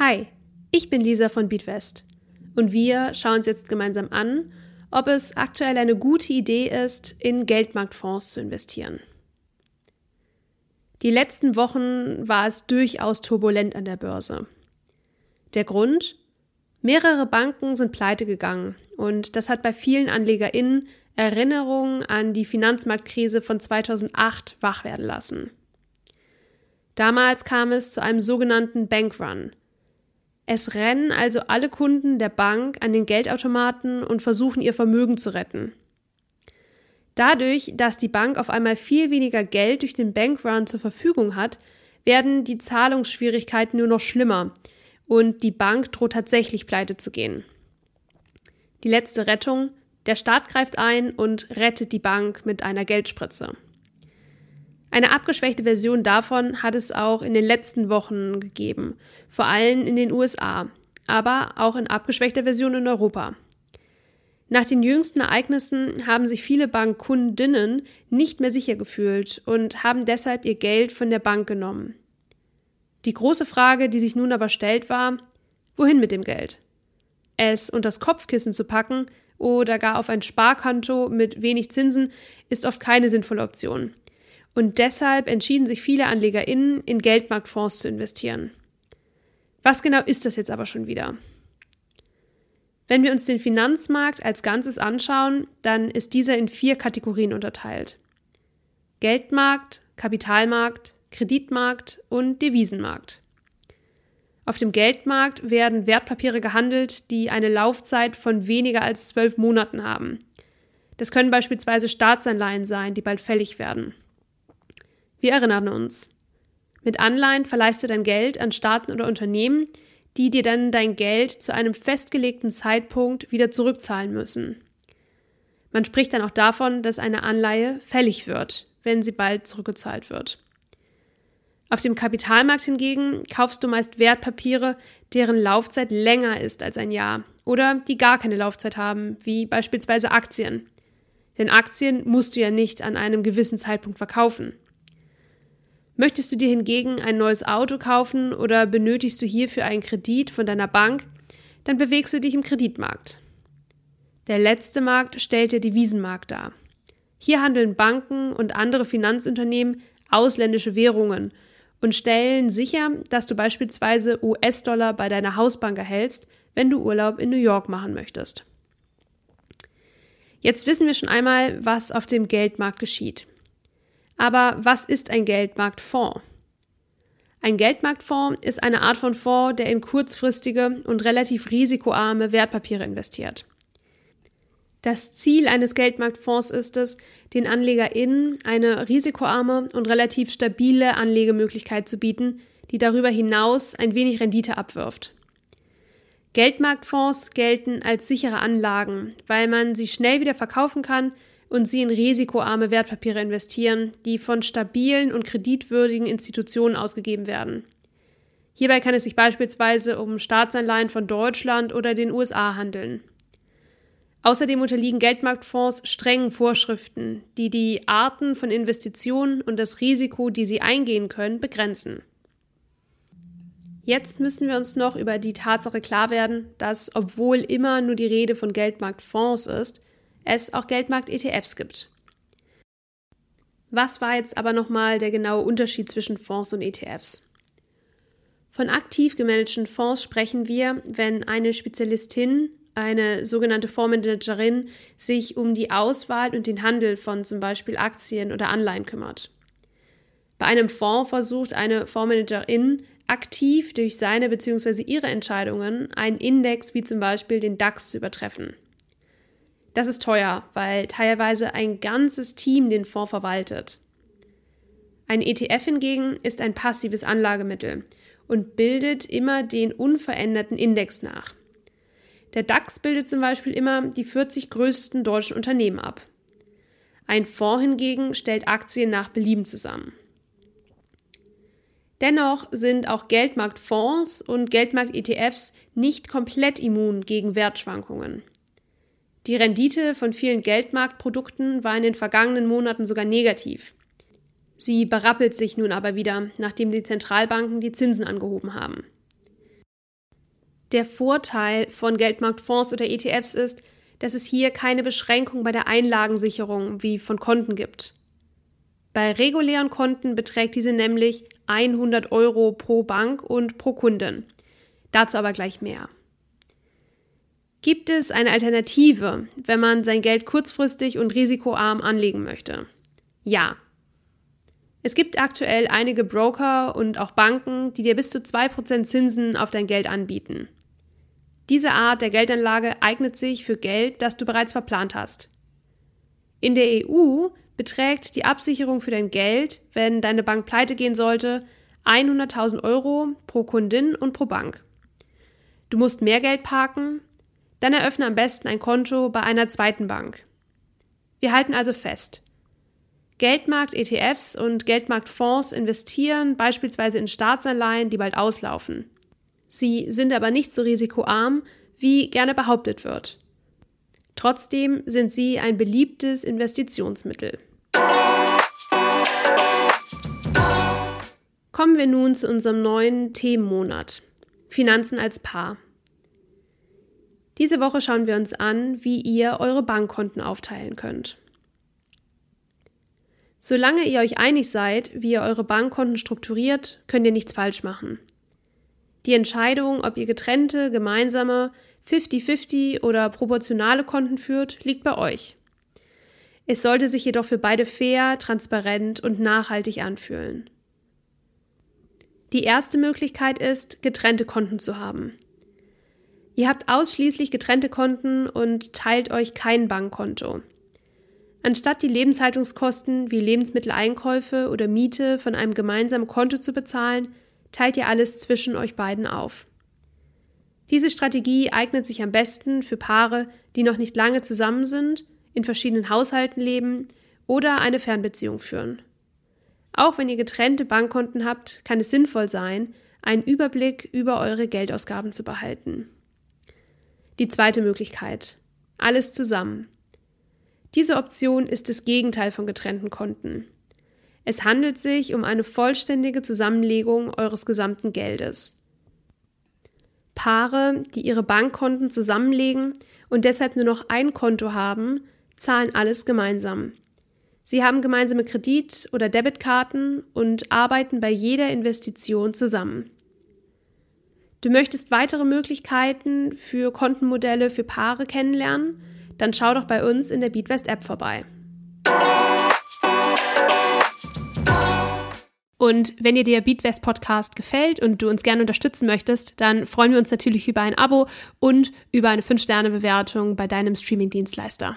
Hi, ich bin Lisa von Beatwest und wir schauen uns jetzt gemeinsam an, ob es aktuell eine gute Idee ist, in Geldmarktfonds zu investieren. Die letzten Wochen war es durchaus turbulent an der Börse. Der Grund? Mehrere Banken sind pleite gegangen und das hat bei vielen AnlegerInnen Erinnerungen an die Finanzmarktkrise von 2008 wach werden lassen. Damals kam es zu einem sogenannten Bankrun, es rennen also alle Kunden der Bank an den Geldautomaten und versuchen ihr Vermögen zu retten. Dadurch, dass die Bank auf einmal viel weniger Geld durch den Bankrun zur Verfügung hat, werden die Zahlungsschwierigkeiten nur noch schlimmer und die Bank droht tatsächlich pleite zu gehen. Die letzte Rettung, der Staat greift ein und rettet die Bank mit einer Geldspritze. Eine abgeschwächte Version davon hat es auch in den letzten Wochen gegeben, vor allem in den USA, aber auch in abgeschwächter Version in Europa. Nach den jüngsten Ereignissen haben sich viele Bankkundinnen nicht mehr sicher gefühlt und haben deshalb ihr Geld von der Bank genommen. Die große Frage, die sich nun aber stellt, war, wohin mit dem Geld? Es unter das Kopfkissen zu packen oder gar auf ein Sparkonto mit wenig Zinsen ist oft keine sinnvolle Option. Und deshalb entschieden sich viele AnlegerInnen, in Geldmarktfonds zu investieren. Was genau ist das jetzt aber schon wieder? Wenn wir uns den Finanzmarkt als Ganzes anschauen, dann ist dieser in vier Kategorien unterteilt. Geldmarkt, Kapitalmarkt, Kreditmarkt und Devisenmarkt. Auf dem Geldmarkt werden Wertpapiere gehandelt, die eine Laufzeit von weniger als zwölf Monaten haben. Das können beispielsweise Staatsanleihen sein, die bald fällig werden. Wir erinnern uns. Mit Anleihen verleihst du dein Geld an Staaten oder Unternehmen, die dir dann dein Geld zu einem festgelegten Zeitpunkt wieder zurückzahlen müssen. Man spricht dann auch davon, dass eine Anleihe fällig wird, wenn sie bald zurückgezahlt wird. Auf dem Kapitalmarkt hingegen kaufst du meist Wertpapiere, deren Laufzeit länger ist als ein Jahr oder die gar keine Laufzeit haben, wie beispielsweise Aktien. Denn Aktien musst du ja nicht an einem gewissen Zeitpunkt verkaufen. Möchtest du dir hingegen ein neues Auto kaufen oder benötigst du hierfür einen Kredit von deiner Bank, dann bewegst du dich im Kreditmarkt. Der letzte Markt stellt der Devisenmarkt dar. Hier handeln Banken und andere Finanzunternehmen ausländische Währungen und stellen sicher, dass du beispielsweise US-Dollar bei deiner Hausbank erhältst, wenn du Urlaub in New York machen möchtest. Jetzt wissen wir schon einmal, was auf dem Geldmarkt geschieht. Aber was ist ein Geldmarktfonds? Ein Geldmarktfonds ist eine Art von Fonds, der in kurzfristige und relativ risikoarme Wertpapiere investiert. Das Ziel eines Geldmarktfonds ist es, den AnlegerInnen eine risikoarme und relativ stabile Anlegemöglichkeit zu bieten, die darüber hinaus ein wenig Rendite abwirft. Geldmarktfonds gelten als sichere Anlagen, weil man sie schnell wieder verkaufen kann und sie in risikoarme Wertpapiere investieren, die von stabilen und kreditwürdigen Institutionen ausgegeben werden. Hierbei kann es sich beispielsweise um Staatsanleihen von Deutschland oder den USA handeln. Außerdem unterliegen Geldmarktfonds strengen Vorschriften, die die Arten von Investitionen und das Risiko, die sie eingehen können, begrenzen. Jetzt müssen wir uns noch über die Tatsache klar werden, dass, obwohl immer nur die Rede von Geldmarktfonds ist, es auch Geldmarkt-ETFs gibt. Was war jetzt aber nochmal der genaue Unterschied zwischen Fonds und ETFs? Von aktiv gemanagten Fonds sprechen wir, wenn eine Spezialistin, eine sogenannte Fondsmanagerin, sich um die Auswahl und den Handel von zum Beispiel Aktien oder Anleihen kümmert. Bei einem Fonds versucht eine Fondsmanagerin aktiv durch seine bzw. ihre Entscheidungen einen Index wie zum Beispiel den DAX zu übertreffen. Das ist teuer, weil teilweise ein ganzes Team den Fonds verwaltet. Ein ETF hingegen ist ein passives Anlagemittel und bildet immer den unveränderten Index nach. Der DAX bildet zum Beispiel immer die 40 größten deutschen Unternehmen ab. Ein Fonds hingegen stellt Aktien nach Belieben zusammen. Dennoch sind auch Geldmarktfonds und Geldmarkt-ETFs nicht komplett immun gegen Wertschwankungen. Die Rendite von vielen Geldmarktprodukten war in den vergangenen Monaten sogar negativ. Sie berappelt sich nun aber wieder, nachdem die Zentralbanken die Zinsen angehoben haben. Der Vorteil von Geldmarktfonds oder ETFs ist, dass es hier keine Beschränkung bei der Einlagensicherung wie von Konten gibt. Bei regulären Konten beträgt diese nämlich 100 Euro pro Bank und pro Kunden. Dazu aber gleich mehr. Gibt es eine Alternative, wenn man sein Geld kurzfristig und risikoarm anlegen möchte? Ja, es gibt aktuell einige Broker und auch Banken, die dir bis zu 2% Zinsen auf dein Geld anbieten. Diese Art der Geldanlage eignet sich für Geld, das du bereits verplant hast. In der EU beträgt die Absicherung für dein Geld, wenn deine Bank pleite gehen sollte, 100.000 Euro pro Kundin und pro Bank. Du musst mehr Geld parken, dann eröffne am besten ein Konto bei einer zweiten Bank. Wir halten also fest, Geldmarkt-ETFs und Geldmarktfonds investieren beispielsweise in Staatsanleihen, die bald auslaufen. Sie sind aber nicht so risikoarm, wie gerne behauptet wird. Trotzdem sind sie ein beliebtes Investitionsmittel. Kommen wir nun zu unserem neuen Themenmonat Finanzen als Paar. Diese Woche schauen wir uns an, wie ihr eure Bankkonten aufteilen könnt. Solange ihr euch einig seid, wie ihr eure Bankkonten strukturiert, könnt ihr nichts falsch machen. Die Entscheidung, ob ihr getrennte, gemeinsame, 50-50 oder proportionale Konten führt, liegt bei euch. Es sollte sich jedoch für beide fair, transparent und nachhaltig anfühlen. Die erste Möglichkeit ist, getrennte Konten zu haben. Ihr habt ausschließlich getrennte Konten und teilt euch kein Bankkonto. Anstatt die Lebenshaltungskosten wie Lebensmitteleinkäufe oder Miete von einem gemeinsamen Konto zu bezahlen, teilt ihr alles zwischen euch beiden auf. Diese Strategie eignet sich am besten für Paare, die noch nicht lange zusammen sind, in verschiedenen Haushalten leben oder eine Fernbeziehung führen. Auch wenn ihr getrennte Bankkonten habt, kann es sinnvoll sein, einen Überblick über eure Geldausgaben zu behalten. Die zweite Möglichkeit. Alles zusammen. Diese Option ist das Gegenteil von getrennten Konten. Es handelt sich um eine vollständige Zusammenlegung eures gesamten Geldes. Paare, die ihre Bankkonten zusammenlegen und deshalb nur noch ein Konto haben, zahlen alles gemeinsam. Sie haben gemeinsame Kredit- oder Debitkarten und arbeiten bei jeder Investition zusammen. Du möchtest weitere Möglichkeiten für Kontenmodelle für Paare kennenlernen? dann schau doch bei uns in der Beatwest App vorbei. Und wenn dir der Beatwest Podcast gefällt und du uns gerne unterstützen möchtest, dann freuen wir uns natürlich über ein Abo und über eine 5-Sterne-Bewertung bei deinem Streaming-Dienstleister.